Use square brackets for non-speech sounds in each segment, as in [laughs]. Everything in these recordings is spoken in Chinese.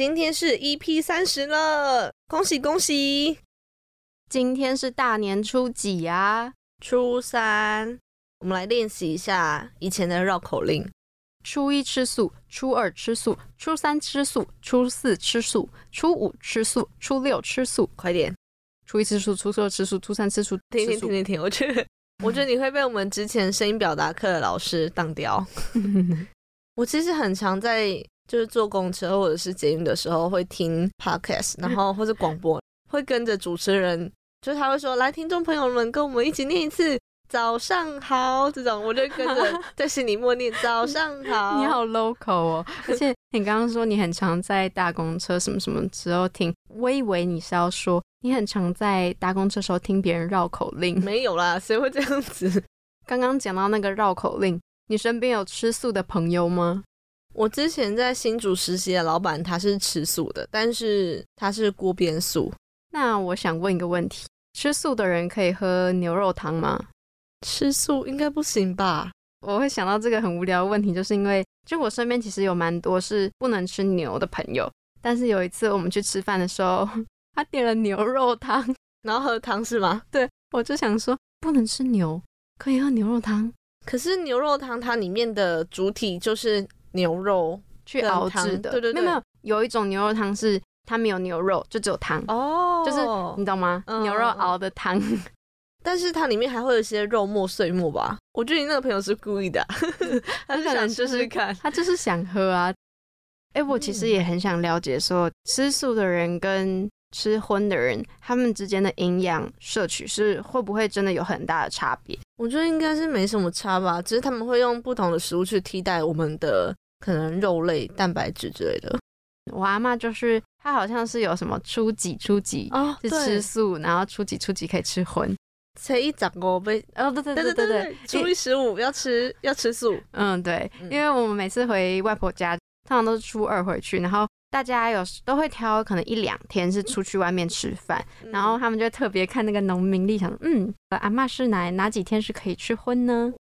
今天是 EP 三十了，恭喜恭喜！今天是大年初几啊？初三。我们来练习一下以前的绕口令：初一吃素，初二吃素，初三吃素，初四吃素，初五吃素，初六吃素。快点！初一吃素，初二吃素，初三吃素。停停停停停！我觉得，[laughs] 我觉得你会被我们之前声音表达课的老师当掉。[laughs] 我其实很常在就是坐公车或者是捷运的时候会听 podcast，然后或者广播，会跟着主持人，就是他会说：“来，听众朋友们，跟我们一起念一次。”早上好，这种我就跟着 [laughs] 在心里默念早上好。[laughs] 你好 local 哦，而且你刚刚说你很常在搭公车什么什么时候听，我以为你是要说你很常在搭公车时候听别人绕口令。没有啦，谁会这样子？[laughs] 刚刚讲到那个绕口令，你身边有吃素的朋友吗？我之前在新竹实习的老板他是吃素的，但是他是锅边素。那我想问一个问题，吃素的人可以喝牛肉汤吗？吃素应该不行吧？我会想到这个很无聊的问题，就是因为就我身边其实有蛮多是不能吃牛的朋友，但是有一次我们去吃饭的时候，他点了牛肉汤，[laughs] 然后喝汤是吗？对，我就想说不能吃牛，可以喝牛肉汤，可是牛肉汤它里面的主体就是牛肉去熬制的，对对对，没有没有，有一种牛肉汤是它没有牛肉，就只有汤哦，就是你懂吗？牛肉熬的汤。但是它里面还会有一些肉末碎末吧？我觉得你那个朋友是故意的，[laughs] 他可能就是看，他就是想喝啊。哎，我其实也很想了解，说吃素的人跟吃荤的人，他们之间的营养摄取是会不会真的有很大的差别？我觉得应该是没什么差吧，只是他们会用不同的食物去替代我们的可能肉类、蛋白质之类的。我阿妈就是她，好像是有什么初几初几是吃素，然后初几初几可以吃荤。才一长五杯哦，对对对对对，初一十五要吃要吃素，嗯对，因为我们每次回外婆家，通常都是初二回去，然后大家有都会挑可能一两天是出去外面吃饭，然后他们就特别看那个农民历，想嗯，阿妈是哪哪几天是可以吃荤呢？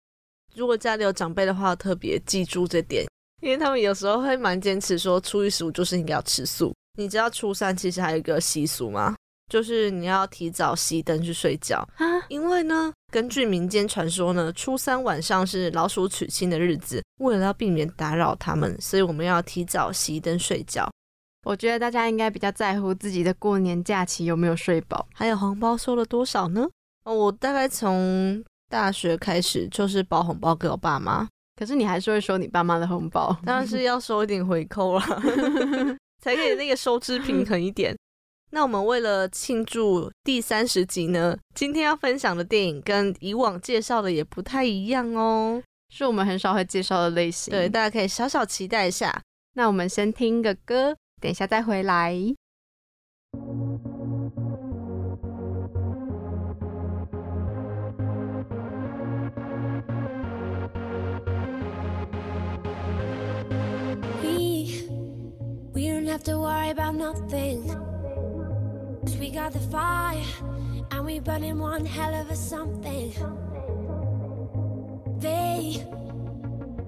如果家里有长辈的话，特别记住这点，因为他们有时候会蛮坚持说初一十五就是应该要吃素。你知道初三其实还有一个习俗吗？就是你要提早熄灯去睡觉啊，因为呢，根据民间传说呢，初三晚上是老鼠娶亲的日子，为了要避免打扰他们，所以我们要提早熄灯睡觉。我觉得大家应该比较在乎自己的过年假期有没有睡饱，还有红包收了多少呢？哦，我大概从大学开始就是包红包给我爸妈，可是你还是会收你爸妈的红包，当然是要收一点回扣了，[laughs] 才可以那个收支平衡一点。那我们为了庆祝第三十集呢，今天要分享的电影跟以往介绍的也不太一样哦，是我们很少会介绍的类型。对，大家可以小小期待一下。那我们先听个歌，等一下再回来。We don't have to worry about nothing. we got the fire and we burning one hell of a something. They,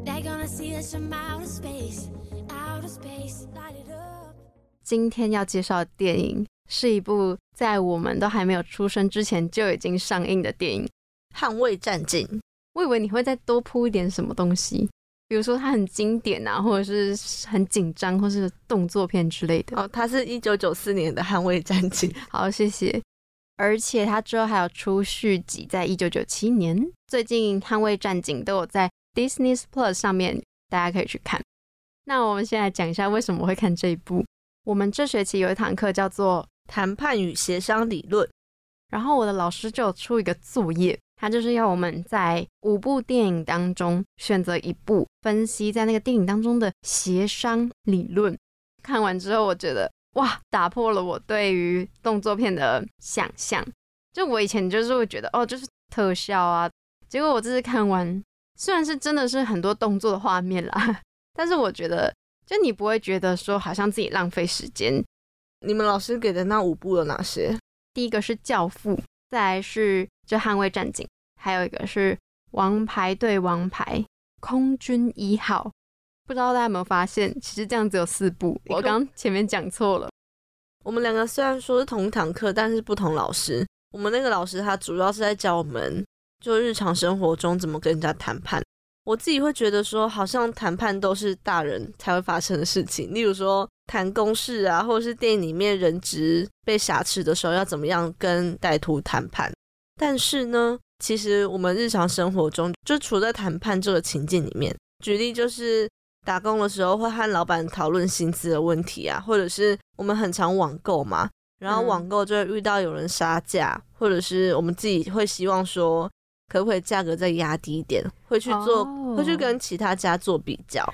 they're gonna see us from outer space, outer space, light it up. 今天要介绍的电影是一部在我们都还没有出生之前就已经上映的电影《捍卫战警》。我以为你会再多铺一点什么东西。比如说它很经典啊，或者是很紧张，或是动作片之类的。哦，它是一九九四年的《捍卫战警》。[laughs] 好，谢谢。而且它之后还有出续集，在一九九七年。最近《捍卫战警》都有在 Disney Plus 上面，大家可以去看。那我们先来讲一下为什么会看这一部。我们这学期有一堂课叫做谈判与协商理论，然后我的老师就出一个作业。他就是要我们在五部电影当中选择一部，分析在那个电影当中的协商理论。看完之后，我觉得哇，打破了我对于动作片的想象。就我以前就是会觉得哦，就是特效啊。结果我这次看完，虽然是真的是很多动作的画面啦，[laughs] 但是我觉得就你不会觉得说好像自己浪费时间。你们老师给的那五部有哪些？第一个是《教父》。再来是就捍卫战警，还有一个是王牌对王牌空军一号，不知道大家有没有发现，其实这样只有四部，我刚前面讲错了。我们两个虽然说是同一堂课，但是不同老师。我们那个老师他主要是在教我们，就日常生活中怎么跟人家谈判。我自己会觉得说，好像谈判都是大人才会发生的事情，例如说谈公事啊，或者是电影里面人质被挟持的时候要怎么样跟歹徒谈判。但是呢，其实我们日常生活中就处在谈判这个情境里面。举例就是打工的时候会和老板讨论薪资的问题啊，或者是我们很常网购嘛，然后嗯网购就会遇到有人杀价，或者是我们自己会希望说可不可以价格再压低一点，会去做，哦会去跟其他家做比较。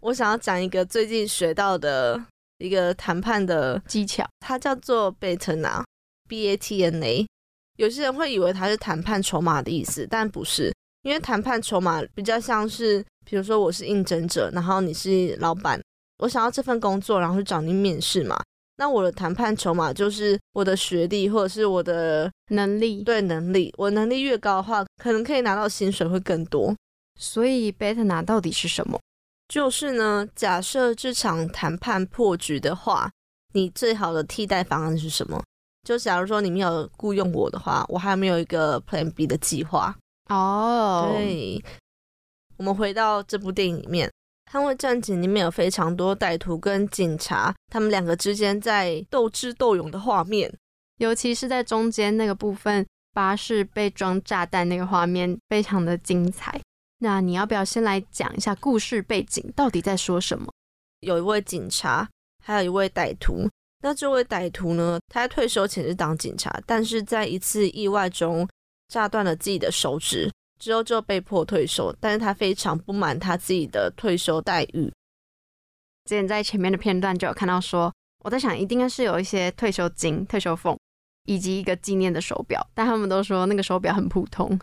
我想要讲一个最近学到的一个谈判的技巧它叫做贝特纳 （B A T N A）。有些人会以为它是谈判筹码的意思，但不是，因为谈判筹码比较像是，比如说我是应征者，然后你是老板，我想要这份工作，然后去找你面试嘛。那我的谈判筹码就是我的学历或者是我的能力，对能力，我能力越高的话，可能可以拿到薪水会更多。所以贝特拿到底是什么？就是呢，假设这场谈判破局的话，你最好的替代方案是什么？就假如说你没有雇佣我的话，我还没有一个 Plan B 的计划。哦，，对，我们回到这部电影里面，《捍卫战警》里面有非常多歹徒跟警察他们两个之间在斗智斗勇的画面。尤其是在中间那个部分，巴士被装炸弹那个画面非常的精彩。那你要不要先来讲一下故事背景，到底在说什么？有一位警察，还有一位歹徒。那这位歹徒呢，他在退休前是当警察，但是在一次意外中炸断了自己的手指，之后就被迫退休。但是他非常不满他自己的退休待遇。之前在前面的片段就有看到说，我在想一定是有一些退休金、退休俸，以及一个纪念的手表，但他们都说那个手表很普通。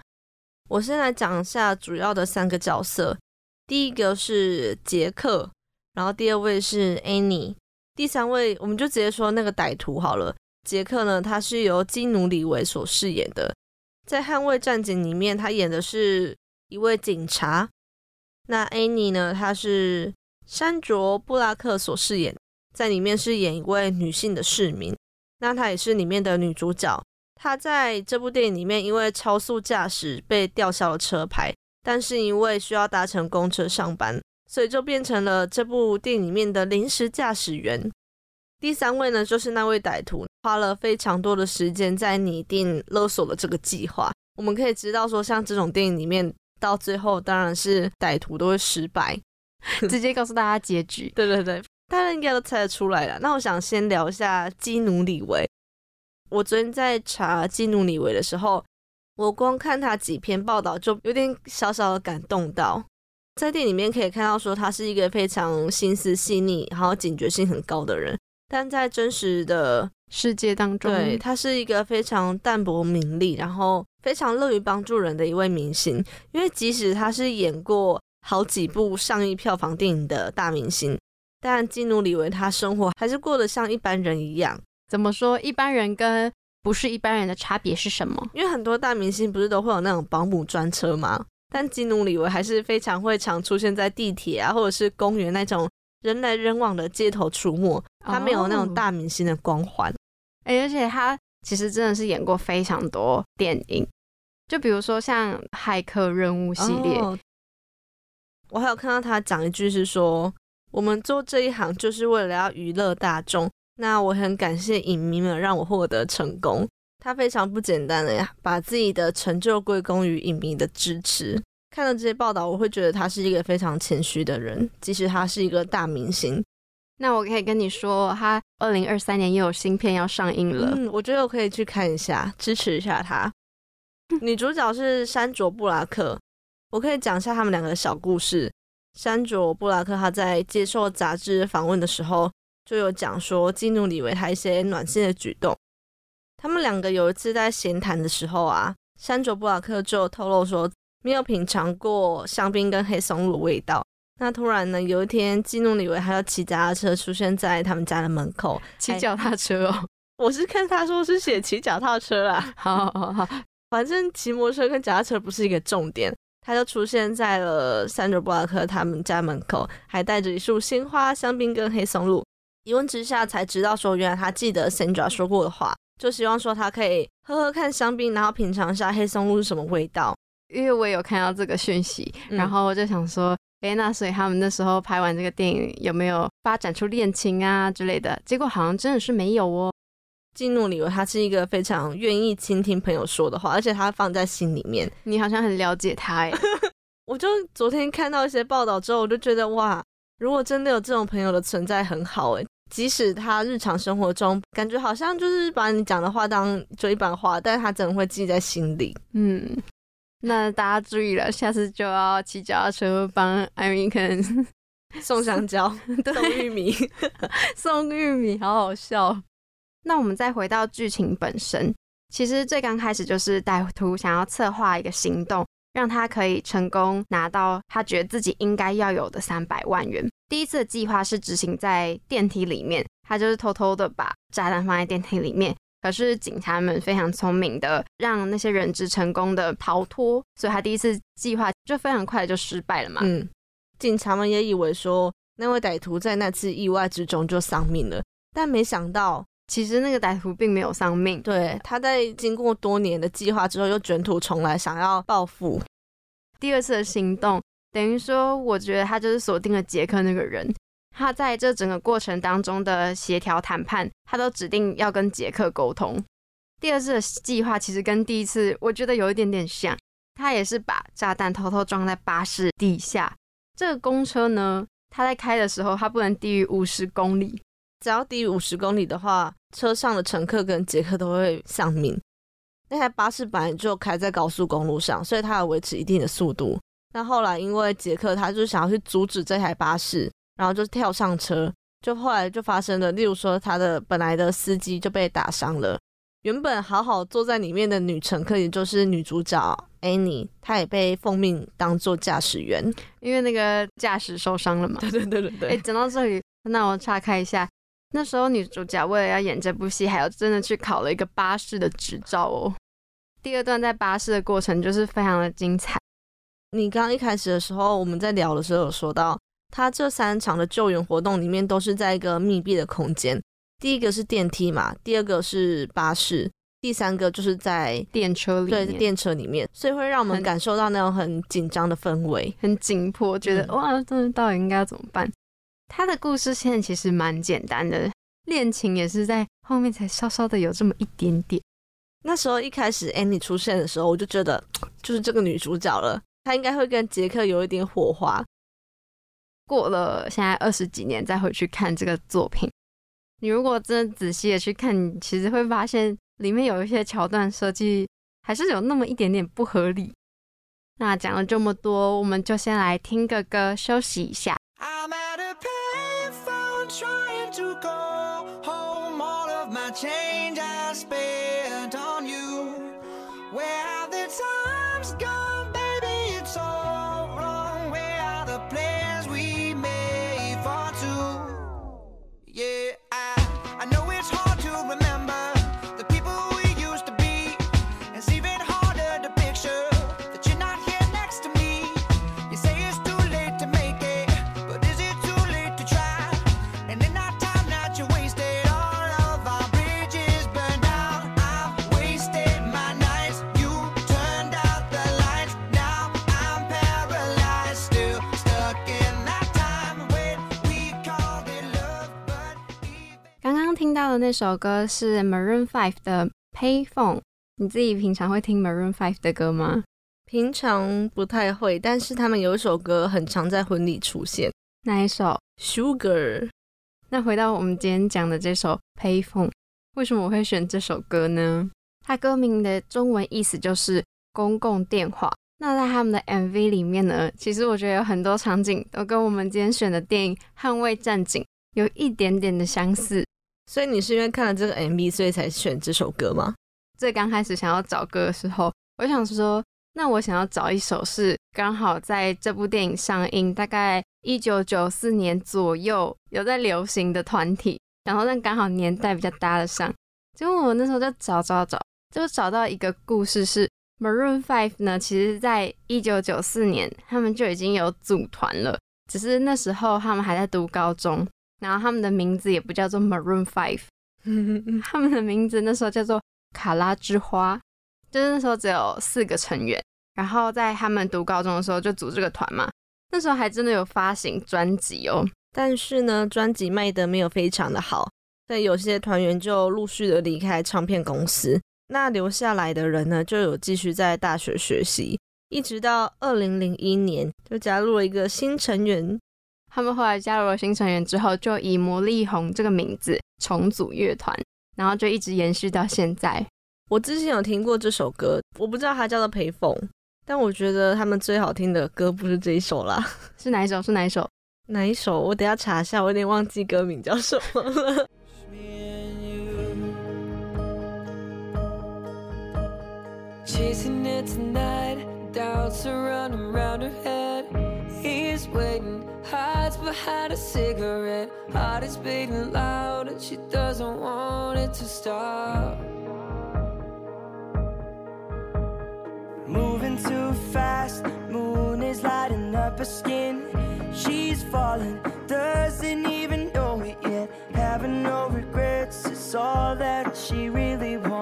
我先来讲一下主要的三个角色，第一个是杰克，然后第二位是 Annie，第三位我们就直接说那个歹徒好了。杰克呢，他是由基努里维所饰演的，在《捍卫战警》里面，他演的是一位警察。那 Annie 呢，她是山卓布拉克所饰演，在里面是演一位女性的市民。那她也是里面的女主角。她在这部电影里面，因为超速驾驶被吊销了车牌，但是因为需要搭乘公车上班，所以就变成了这部电影里面的临时驾驶员。第三位呢，就是那位歹徒，花了非常多的时间在拟定勒索的这个计划。我们可以知道说，像这种电影里面，到最后当然是歹徒都会失败。[laughs] 直接告诉大家结局。对对对，大家应该都猜得出来了。那我想先聊一下基努里维。我昨天在查基努里维的时候，我光看他几篇报道就有点小小的感动到。在电影里面可以看到说他是一个非常心思细腻，然后警觉性很高的人，但在真实的世界当中，对他是一个非常淡泊名利，然后非常乐于帮助人的一位明星。因为即使他是演过好几部上亿票房电影的大明星，但基努里维他生活还是过得像一般人一样。怎么说？一般人跟不是一般人的差别是什么？因为很多大明星不是都会有那种保姆专车吗？但基努里维还是非常会常出现在地铁啊，或者是公园那种人来人往的街头出没。他没有那种哦大明星的光环。哎、而且他其实真的是演过非常多电影，就比如说像《骇客任务》系列，哦我还有看到他讲一句是说，我们做这一行就是为了要娱乐大众。那我很感谢影迷们让我获得成功。他非常不简单的呀，把自己的成就归功于影迷的支持。看到这些报道，我会觉得他是一个非常谦虚的人，即使他是一个大明星。那我可以跟你说，他二零二三年又有新片要上映了。嗯，我觉得我可以去看一下，支持一下他。[laughs] 女主角是山卓布拉克，我可以讲一下他们两个的小故事。山卓布拉克他在接受杂志访问的时候，就有讲说基努里维他一些暖心的举动。他们两个有一次在闲谈的时候啊，山卓布拉克就透露说没有品尝过香槟跟黑松露的味道。那突然呢，有一天基努里维他要骑脚踏车出现在他们家的门口，骑脚踏车哦，[laughs] 我是看他说是写骑脚踏车啦，好好好好，反正骑摩托车跟脚踏车不是一个重点。他就出现在了三卓布拉克他们家门口，还带着一束鲜花、香槟跟黑松露。一问之下才知道，说原来他记得 Sandra 说过的话，就希望说他可以喝喝看香槟，然后品尝一下黑松露是什么味道。因为我有看到这个讯息，然后我就想说，哎，那所以他们那时候拍完这个电影有没有发展出恋情啊之类的？结果好像真的是没有哦。基努里维他是一个非常愿意倾听朋友说的话，而且他放在心里面。你好像很了解他哎。[laughs] 我就昨天看到一些报道之后，我就觉得哇，如果真的有这种朋友的存在，很好哎。即使他日常生活中感觉好像就是把你讲的话当就一般话，但是他真的会记在心里。嗯，那大家注意了，下次就要骑脚踏车帮艾米肯 [laughs] 送香蕉、[laughs] 送玉米、[laughs] 送玉米，好好笑。那我们再回到剧情本身，其实最刚开始就是歹徒想要策划一个行动，让他可以成功拿到他觉得自己应该要有的三百万元。第一次的计划是执行在电梯里面，他就是偷偷的把炸弹放在电梯里面。可是警察们非常聪明的让那些人质成功的逃脱，所以他第一次计划就非常快就失败了嘛。嗯，警察们也以为说那位歹徒在那次意外之中就丧命了，但没想到。其实那个歹徒并没有丧命，对，他在经过多年的计划之后又卷土重来，想要报复。第二次的行动等于说，我觉得他就是锁定了杰克那个人。他在这整个过程当中的协调谈判，他都指定要跟杰克沟通。第二次的计划其实跟第一次我觉得有一点点像，他也是把炸弹偷偷装在巴士底下。这个公车呢，他在开的时候，它不能低于五十公里。只要低于五十公里的话，车上的乘客跟杰克都会丧命。那台巴士本来就开在高速公路上，所以它要维持一定的速度。那后来因为杰克他就想要去阻止这台巴士，然后就跳上车，就后来就发生了，例如说他的本来的司机就被打伤了，原本好好坐在里面的女乘客，也就是女主角 Annie，她也被奉命当做驾驶员，因为那个驾驶受伤了嘛。[laughs] 对对对对对。哎，讲到这里，那我岔开一下。那时候女主角为了要演这部戏，还要真的去考了一个巴士的执照哦。第二段在巴士的过程就是非常的精彩。你刚刚一开始的时候，我们在聊的时候有说到，他这三场的救援活动里面都是在一个密闭的空间。第一个是电梯嘛，第二个是巴士，第三个就是在电车里。对，电车里面，所以会让我们感受到那种很紧张的氛围，很紧迫，觉得哇，这到底应该要怎么办？他的故事线其实蛮简单的，恋情也是在后面才稍稍的有这么一点点。那时候一开始 Annie 出现的时候，我就觉得就是这个女主角了，她应该会跟杰克有一点火花。过了现在二十几年再回去看这个作品，你如果真的仔细的去看，你其实会发现里面有一些桥段设计还是有那么一点点不合理。那讲了这么多，我们就先来听个歌休息一下。的那首歌是 Maroon Five 的 Payphone。你自己平常会听 Maroon Five 的歌吗？平常不太会，但是他们有一首歌很常在婚礼出现。那一首？Sugar。那回到我们今天讲的这首 Payphone，为什么我会选这首歌呢？它歌名的中文意思就是公共电话。那在他们的 MV 里面呢，其实我觉得有很多场景都跟我们今天选的电影《捍卫战警》有一点点的相似。所以你是因为看了这个 MV，所以才选这首歌吗？最刚开始想要找歌的时候，我想说，那我想要找一首是刚好在这部电影上映，大概一九九四年左右有在流行的团体，然后那刚好年代比较搭得上。结果我那时候就找找找，就找到一个故事，是 Maroon Five 呢，其实在一九九四年他们就已经有组团了，只是那时候他们还在读高中，然后他们的名字也不叫做 Maroon Five，[laughs] 他们的名字那时候叫做卡拉之花，就是那时候只有四个成员，然后在他们读高中的时候就组这个团嘛，那时候还真的有发行专辑哦，但是呢，专辑卖的没有非常的好，所以有些团员就陆续的离开唱片公司。那留下来的人呢，就有继续在大学学习，一直到二零零一年就加入了一个新成员。他们后来加入了新成员之后，就以魔力红这个名字重组乐团，然后就一直延续到现在。我之前有听过这首歌，我不知道它叫做《陪凤》，但我觉得他们最好听的歌不是这一首啦，是哪一首？是哪一首？哪一首？我等下查一下，我有点忘记歌名叫什么了。Chasing it tonight, doubts are running round her head. He's waiting, hides behind a cigarette. Heart is beating loud, and she doesn't want it to stop. Moving too fast, moon is lighting up her skin. She's falling, doesn't even know it yet. Having no regrets is all that she really wants.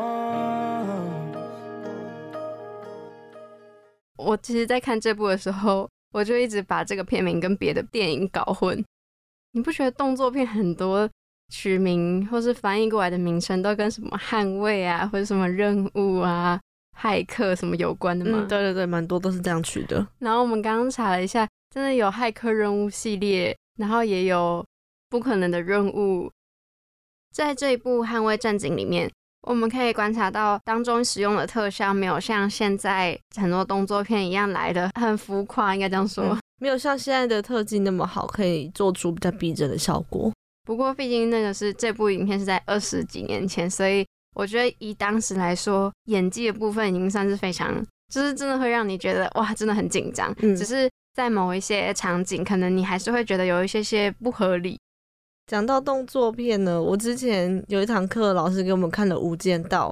我其实，在看这部的时候， 我就一直把这个片名跟别的电影搞混。你不觉得动作片很多取名或是翻译过来的名称都跟什么捍卫啊，或者什么任务啊、骇客什么有关的吗？对对对，蛮多都是这样取的。然后我们刚刚查了一下，真的有骇客任务系列，然后也有不可能的任务。在这一部《捍卫战警》里面。我们可以观察到，当中使用的特效没有像现在很多动作片一样来的很浮夸，应该这样说，没有像现在的特技那么好，可以做出比较逼真的效果。不过，毕竟那个是这部影片是在二十几年前，所以我觉得以当时来说，演技的部分已经算是非常，就是真的会让你觉得哇，真的很紧张。嗯，只是在某一些场景，可能你还是会觉得有一些些不合理。讲到动作片呢，我之前有一堂课，老师给我们看了《无间道》，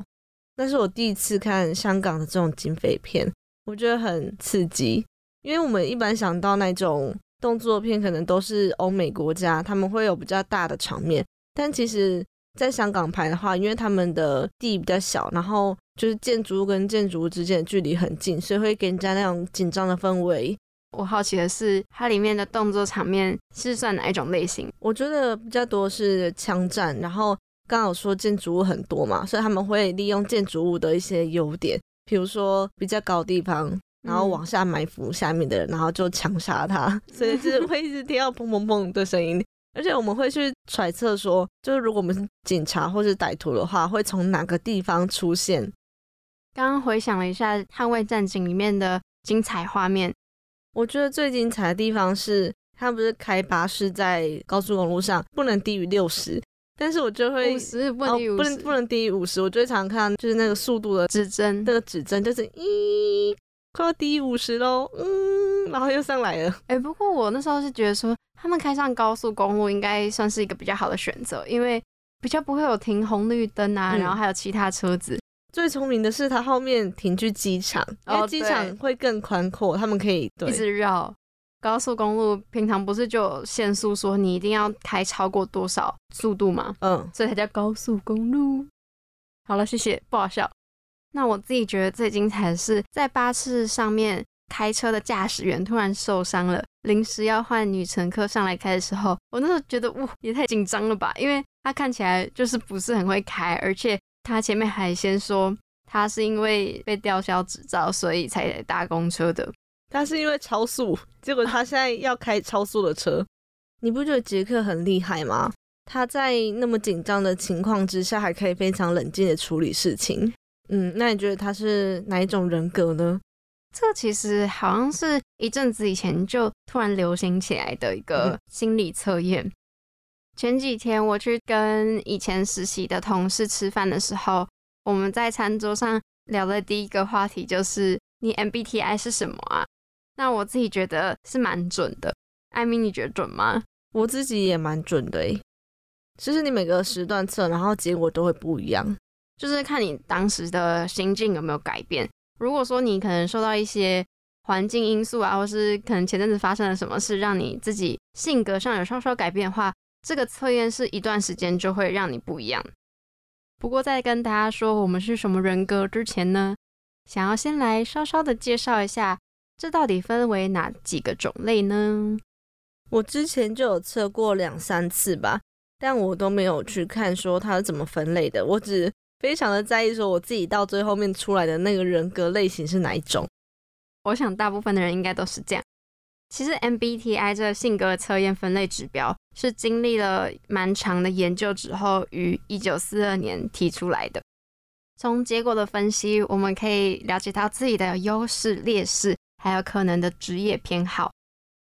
那是我第一次看香港的这种警匪片，我觉得很刺激。因为我们一般想到那种动作片，可能都是欧美国家，他们会有比较大的场面，但其实在香港拍的话，因为他们的地比较小，然后就是建筑物跟建筑物之间的距离很近，所以会给人家那种紧张的氛围。我好奇的是，它里面的动作场面是算哪一种类型？我觉得比较多是枪战，然后刚好说建筑物很多嘛，所以他们会利用建筑物的一些优点，比如说比较高地方，然后往下埋伏下面的人，然后就枪杀他，所以就是会一直听到砰砰砰的声音。而且我们会去揣测说，就是如果我们是警察或是歹徒的话，会从哪个地方出现？刚刚回想了一下《捍卫战警》里面的精彩画面。我觉得最精彩的地方是，他不是开巴士在高速公路上不能低于六十，但是我就会五十不能低于不能不能低于五十，我就会常看就是那个速度的指针，那个指针就是咦，快要低于五十喽，嗯，然后又上来了。哎，不过我那时候是觉得说，他们开上高速公路应该算是一个比较好的选择，因为比较不会有停红绿灯啊，然后还有其他车子。最聪明的是，它后面停去机场，因为机场会更宽阔，他们可以一直绕高速公路。平常不是就有限速，说你一定要开超过多少速度吗？嗯，所以才叫高速公路。好了，谢谢，不好笑。那我自己觉得最精彩的是，在巴士上面开车的驾驶员突然受伤了，临时要换女乘客上来开的时候，我那时候觉得哇，也太紧张了吧，因为他看起来就是不是很会开，而且。他前面还先说他是因为被吊销执照，所以才搭公车的。他是因为超速，结果他现在要开超速的车。你不觉得杰克很厉害吗？他在那么紧张的情况之下，还可以非常冷静的处理事情。嗯，那你觉得他是哪一种人格呢？这其实好像是一阵子以前就突然流行起来的一个心理测验。前几天我去跟以前实习的同事吃饭的时候，我们在餐桌上聊的第一个话题就是你 MBTI 是什么啊？那我自己觉得是蛮准的。艾米，你觉得准吗？我自己也蛮准的诶。其实你每个时段测，然后结果都会不一样，就是看你当时的心境有没有改变。如果说你可能受到一些环境因素啊，或是可能前阵子发生了什么事，让你自己性格上有稍稍改变的话，这个测验是一段时间就会让你不一样。不过在跟大家说我们是什么人格之前呢，想要先来稍稍的介绍一下，这到底分为哪几个种类呢？我之前就有测过两三次吧，但我都没有去看说它是怎么分类的，我只非常的在意说我自己到最后面出来的那个人格类型是哪一种。我想大部分的人应该都是这样。其实 MBTI 这个性格测验分类指标是经历了蛮长的研究之后，于一九四二年提出来的。从结果的分析，我们可以了解到自己的优势、劣势，还有可能的职业偏好，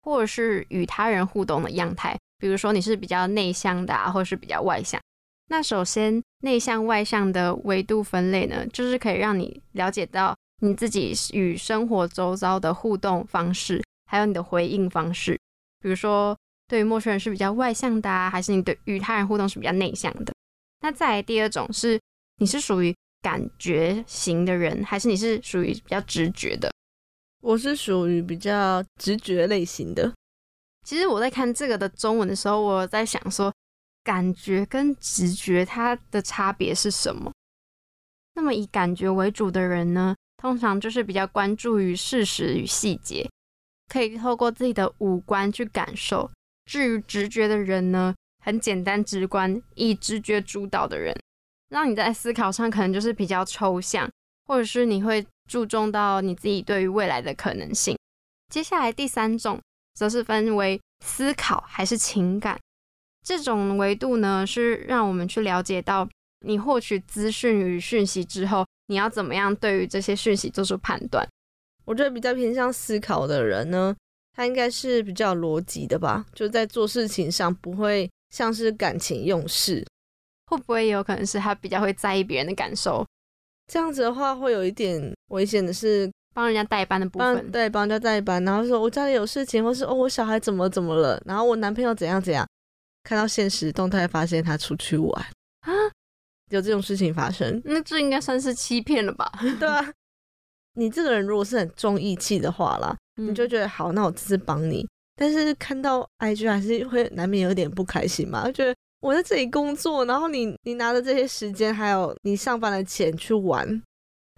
或者是与他人互动的样态。比如说你是比较内向的，啊，或者是比较外向。那首先，内向外向的维度分类呢，就是可以让你了解到。你自己与生活周遭的互动方式，还有你的回应方式，比如说对于陌生人是比较外向的，还是你对与他人互动是比较内向的？那再来第二种是，你是属于感觉型的人，还是你是属于比较直觉的？我是属于比较直觉类型的。其实我在看这个的中文的时候，我在想说，感觉跟直觉它的差别是什么？那么以感觉为主的人呢？通常就是比较关注于事实与细节，可以透过自己的五官去感受。至于直觉的人呢，很简单直观，以直觉主导的人，让你在思考上可能就是比较抽象，或者是你会注重到你自己对于未来的可能性。接下来第三种则是分为思考还是情感，这种维度呢是让我们去了解到你获取资讯与讯息之后。你要怎么样对于这些讯息做出判断？我觉得比较偏向思考的人呢，他应该是比较逻辑的吧，就在做事情上不会像是感情用事。会不会有可能是他比较会在意别人的感受？这样子的话会有一点危险的是帮人家代班的部分，对，帮人家代班，然后说我家里有事情，或是哦我小孩怎么怎么了，然后我男朋友怎样怎样，看到现实动态发现他出去玩啊。有这种事情发生，那这应该算是欺骗了吧？对啊，[laughs] 你这个人如果是很重义气的话啦，你就觉得好，那我这次帮你。但是看到 IG 还是会难免有点不开心嘛，就觉得我在这里工作，然后你你拿着这些时间还有你上班的钱去玩。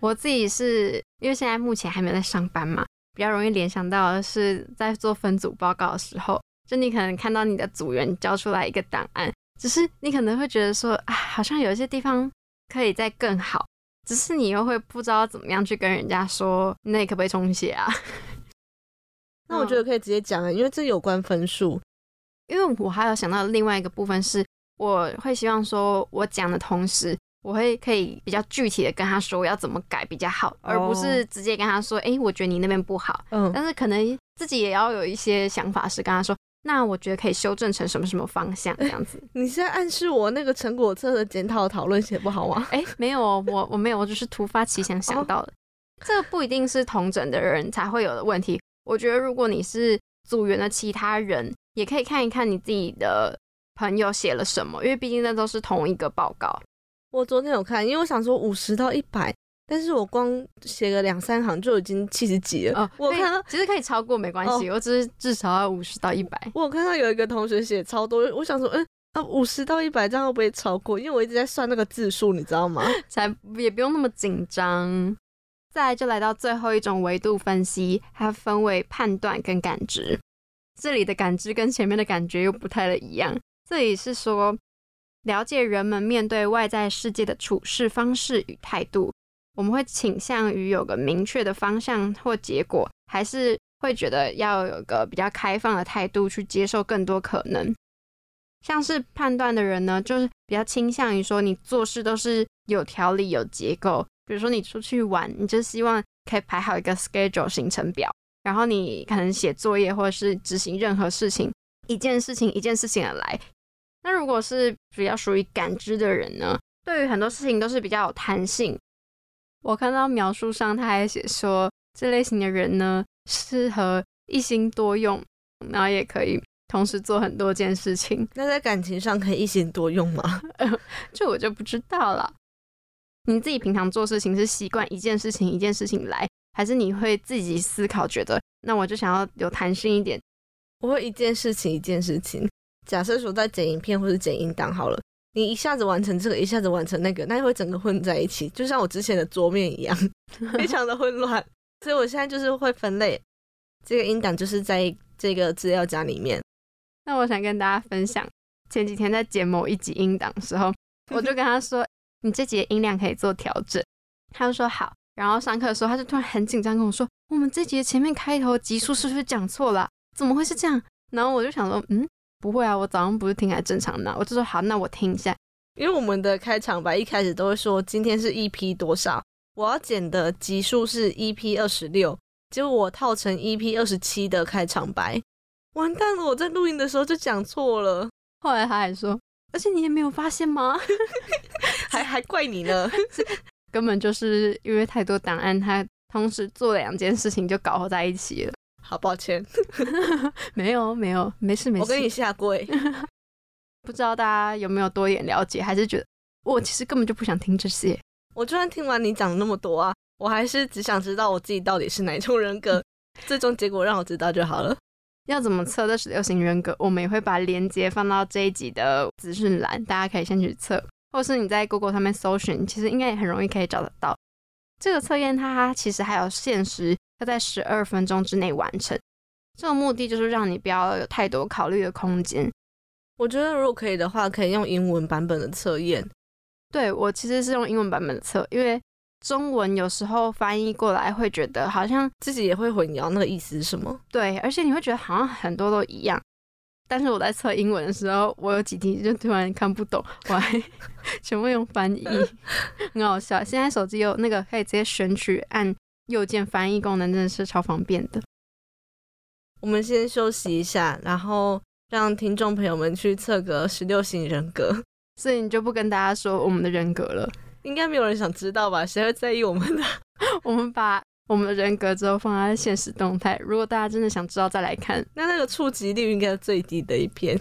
我自己是因为现在目前还没有在上班嘛，比较容易联想到的是在做分组报告的时候，就你可能看到你的组员交出来一个档案。只是你可能会觉得说，啊，好像有一些地方可以再更好，只是你又会不知道怎么样去跟人家说，那可不可以重写啊？那我觉得可以直接讲啊，因为这有关分数。因为我还有想到另外一个部分是，我会希望说我讲的同时，我会可以比较具体的跟他说我要怎么改比较好，而不是直接跟他说，哎，我觉得你那边不好。嗯，但是可能自己也要有一些想法，是跟他说。那我觉得可以修正成什么什么方向这样子？[laughs] 你是在暗示我那个成果册的检讨讨论写不好吗？哎，没有哦，我我没有，我只是突发奇想想到的。这个不一定是同诊的人才会有的问题。我觉得如果你是组员的其他人，也可以看一看你自己的朋友写了什么，因为毕竟那都是同一个报告。我昨天有看，因为我想说五十到一百。但是我光写个两三行就已经七十几了。我看到其实可以超过没关系，我只是至少要五十到一百。我有看到有一个同学写超多，我想说，嗯啊，五十到一百这样会不会超过？因为我一直在算那个字数，你知道吗？[laughs] 才也不用那么紧张。再就来到最后一种维度分析，它分为判断跟感知。这里的感知跟前面的感觉又不太一样。这里是说了解人们面对外在世界的处事方式与态度。我们会倾向于有个明确的方向或结果，还是会觉得要有个比较开放的态度去接受更多可能。像是判断的人呢，就是比较倾向于说你做事都是有条理、有结构。比如说你出去玩，你就希望可以排好一个 schedule 行程表，然后你可能写作业或者是执行任何事情，一件事情一件事情的来。那如果是比较属于感知的人呢，对于很多事情都是比较有弹性。我看到描述上，他还写说，这类型的人呢，适合一心多用，然后也可以同时做很多件事情。那在感情上可以一心多用吗？[laughs] 这我就不知道了。你自己平常做事情是习惯一件事情一件事情来，还是你会自己思考，觉得那我就想要有弹性一点？我会一件事情一件事情。假设说在剪影片或者剪音档好了，你一下子完成这个，一下子完成那个，那就会整个混在一起，就像我之前的桌面一样，[laughs] 非常的混乱。所以我现在就是会分类，这个音档就是在这个资料夹里面。那我想跟大家分享，前几天在剪某一集音档的时候，我就跟他说：“你这集的音量可以做调整。”他就说好。然后上课的时候，他就突然很紧张跟我说：“我们这集的前面开头集数是不是讲错了？怎么会是这样？”然后我就想说：“嗯，不会啊，我早上不是听还正常的。”我就说：“好，那我听一下。”因为我们的开场白一开始都会说今天是 EP 多少，我要剪的集数是 EP 二十六，结果我套成 EP 二十七的开场白，完蛋了！我在录音的时候就讲错了。后来他还说：“而且你也没有发现吗？[laughs] 还 [laughs] 还怪你呢。[laughs] ”根本就是因为太多档案，他同时做两件事情就搞在一起了。好抱歉，没有没有，没事没事。我跟你下跪。不知道大家有没有多一点了解，还是觉得我其实根本就不想听这些。我就算听完你讲那么多啊，我还是只想知道我自己到底是哪种人格，最终结果让我知道就好了。要怎么测这十六型人格？我们也会把链接放到这一集的资讯栏，大家可以先去测。或是你在 Google 上面搜寻，其实应该也很容易可以找得到这个测验。它其实还有限时，要在十二分钟之内完成。这个目的就是让你不要有太多考虑的空间。我觉得如果可以的话，可以用英文版本的测验。对我其实是用英文版本的测，因为中文有时候翻译过来会觉得好像自己也会混淆那个意思是什么。对，而且你会觉得好像很多都一样。但是我在测英文的时候，我有几题就突然看不懂，[laughs] 我还全部用翻译，很好笑。现在手机有那个可以直接选取按右键翻译功能，真的是超方便的。我们先休息一下，然后让听众朋友们去测个十六型人格。所以你就不跟大家说我们的人格了？应该没有人想知道吧？谁会在意我们的？[laughs] 我们把。我们的人格之后放在现实动态，如果大家真的想知道再来看，那那个触及率应该是最低的一篇。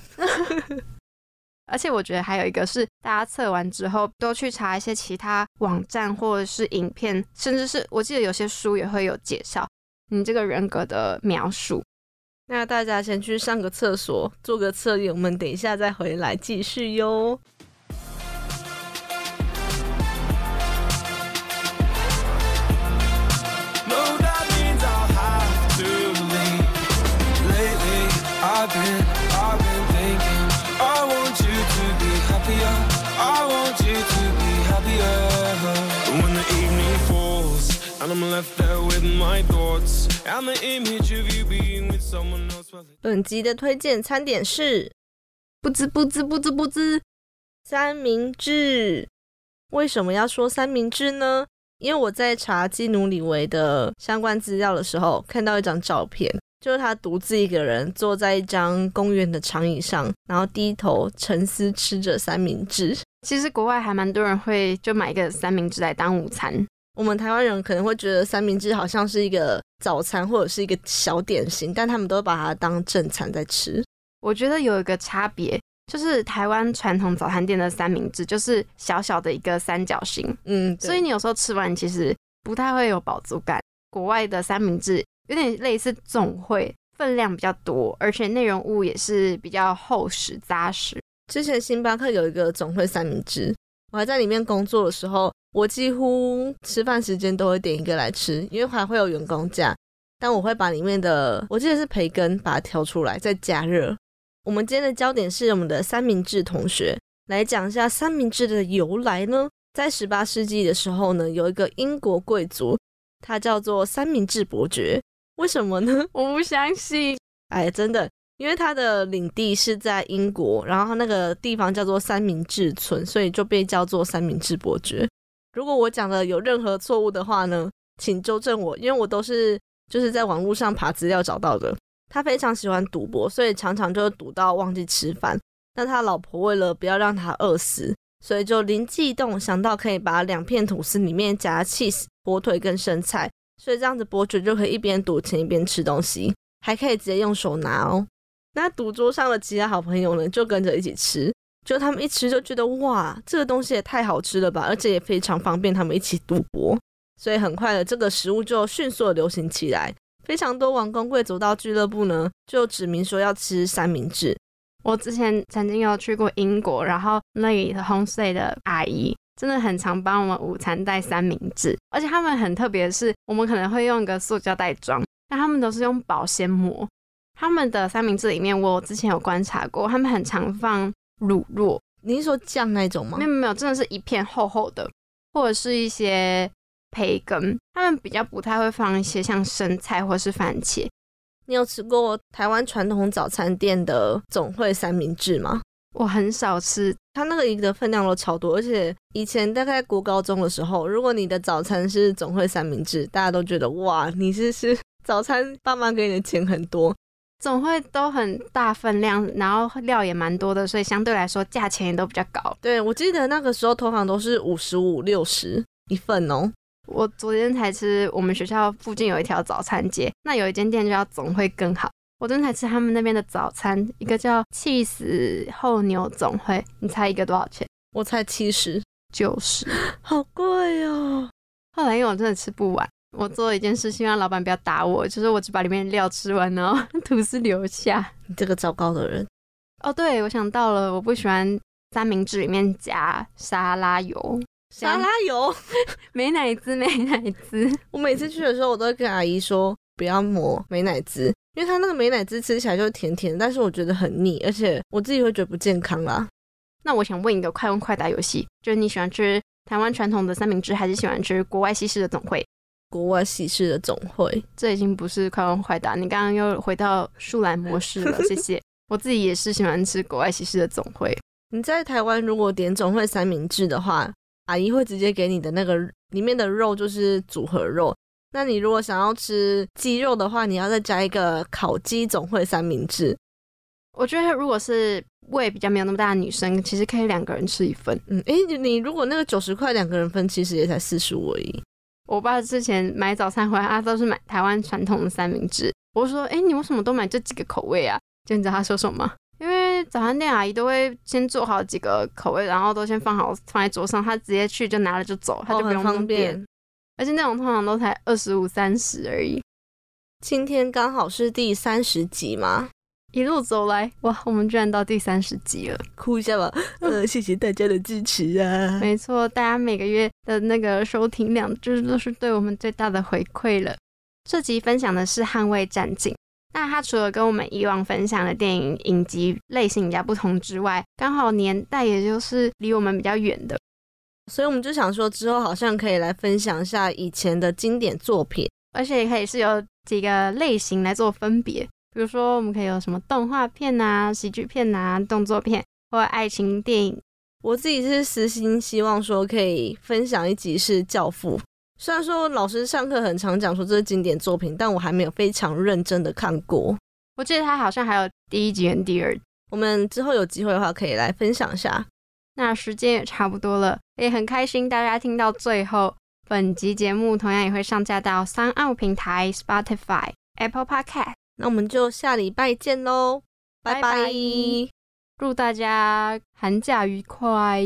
[laughs] 而且我觉得还有一个是，大家测完之后都去查一些其他网站或者是影片，甚至是我记得有些书也会有介绍你这个人格的描述。那大家先去上个厕所，做个测验，我们等一下再回来继续哟。本集的推荐餐点是不滋不滋不滋不滋三明治。为什么要说三明治呢？因为我在查基努里维的相关资料的时候，看到一张照片。就是他独自一个人坐在一张公园的长椅上，然后低头沉思吃着三明治。其实国外还蛮多人会就买一个三明治来当午餐。我们台湾人可能会觉得三明治好像是一个早餐或者是一个小点心，但他们都把它当正餐在吃。我觉得有一个差别，就是台湾传统早餐店的三明治就是小小的一个三角形，嗯，所以你有时候吃完其实不太会有饱足感。国外的三明治。有点类似总会，分量比较多，而且内容物也是比较厚实扎实。之前星巴克有一个总会三明治，我还在里面工作的时候，我几乎吃饭时间都会点一个来吃，因为还会有员工价。但我会把里面的，我记得是培根，把它挑出来再加热。我们今天的焦点是我们的三明治同学来讲一下三明治的由来呢。在十八世纪的时候呢，有一个英国贵族，他叫做三明治伯爵。为什么呢？我不相信。哎，真的，因为他的领地是在英国，然后那个地方叫做三明治村，所以就被叫做三明治伯爵。如果我讲的有任何错误的话呢，请纠正我，因为我都是就是在网络上爬资料找到的。他非常喜欢赌博，所以常常就赌到忘记吃饭。但他老婆为了不要让他饿死，所以就灵机一动，想到可以把两片吐司里面夹 cheese、火腿跟生菜。所以这样子，伯爵就可以一边赌钱一边吃东西，还可以直接用手拿哦。那赌桌上的其他好朋友呢，就跟着一起吃。就他们一吃就觉得哇，这个东西也太好吃了吧，而且也非常方便他们一起赌博，所以很快的这个食物就迅速的流行起来。非常多王公贵族到俱乐部呢，就指明说要吃三明治。我之前曾经有去过英国，然后那里的 homestay 的阿姨真的很常帮我们午餐带三明治，而且他们很特别的是，我们可能会用一个塑胶袋装，但他们都是用保鲜膜。他们的三明治里面，我之前有观察过，他们很常放乳酪。你是说酱那种吗？没有没有，真的是一片厚厚的，或者是一些培根。他们比较不太会放一些像生菜或是番茄。你有吃过台湾传统早餐店的总会三明治吗？我很少吃，它那个一个分量都超多，而且以前大概国高中的时候，如果你的早餐是总会三明治，大家都觉得哇，你是是早餐爸妈给你的钱很多。总会都很大分量，然后料也蛮多的，所以相对来说价钱也都比较高。对，我记得那个时候通常都是五十五、六十一份哦。我昨天才吃，我们学校附近有一条早餐街，那有一间店叫总会更好。我昨天才吃他们那边的早餐，一个叫气死后牛总会，你猜一个多少钱？我猜七十九十，好贵哦。后来因为我真的吃不完。我做了一件事，希望老板不要打我，就是我只把里面的料吃完，然后 [laughs] 吐司留下。你这个糟糕的人！哦，对，我想到了，我不喜欢三明治里面加沙拉油。沙拉油？[laughs] 美奶滋，美奶滋。我每次去的时候，我都会跟阿姨说不要抹美奶滋，因为它那个美奶滋吃起来就是甜甜，但是我觉得很腻，而且我自己会觉得不健康啦。那我想问一个快问快答游戏，就是你喜欢吃台湾传统的三明治，还是喜欢吃国外西式的总会？国外喜事的总会，这已经不是快问快答，你刚刚又回到树懒模式了。[laughs] 谢谢，我自己也是喜欢吃国外喜事的总会。你在台湾如果点总会三明治的话，阿姨会直接给你的那个里面的肉就是组合肉。那你如果想要吃鸡肉的话，你要再加一个烤鸡总会三明治。我觉得如果是胃比较没有那么大的女生，其实可以两个人吃一份。嗯，诶，你如果那个九十块两个人分，其实也才四十五而已。我爸之前买早餐回来，他都是买台湾传统的三明治。我说：“哎，你为什么都买这几个口味啊？”就你知道他说什么？因为早餐店阿姨都会先做好几个口味，然后都先放好放在桌上，他直接去就拿了就走，他就不用方便。而且那种通常都才二十五三十而已。今天刚好是第三十集嘛。一路走来，哇，我们居然到第三十集了，哭一下吧。呃，谢谢大家的支持啊。[laughs] 没错，大家每个月的那个收听量，就是都是对我们最大的回馈了。这集分享的是《捍卫战警》，那它除了跟我们以往分享的电影影集类型比较不同之外，刚好年代也就是离我们比较远的，所以我们就想说，之后好像可以来分享一下以前的经典作品，而且也可以是由几个类型来做分别。比如说，我们可以有什么动画片啊、喜剧片啊、动作片或爱情电影。我自己是私心希望说可以分享一集是《教父》，虽然说老师上课很常讲说这是经典作品，但我还没有非常认真的看过。我记得他好像还有第一集跟第二。我们之后有机会的话可以来分享一下。那时间也差不多了，也很开心大家听到最后。本集节目同样也会上架到三奥平台、Spotify、Apple Podcast。那我们就下礼拜见喽，拜拜！祝大家寒假愉快。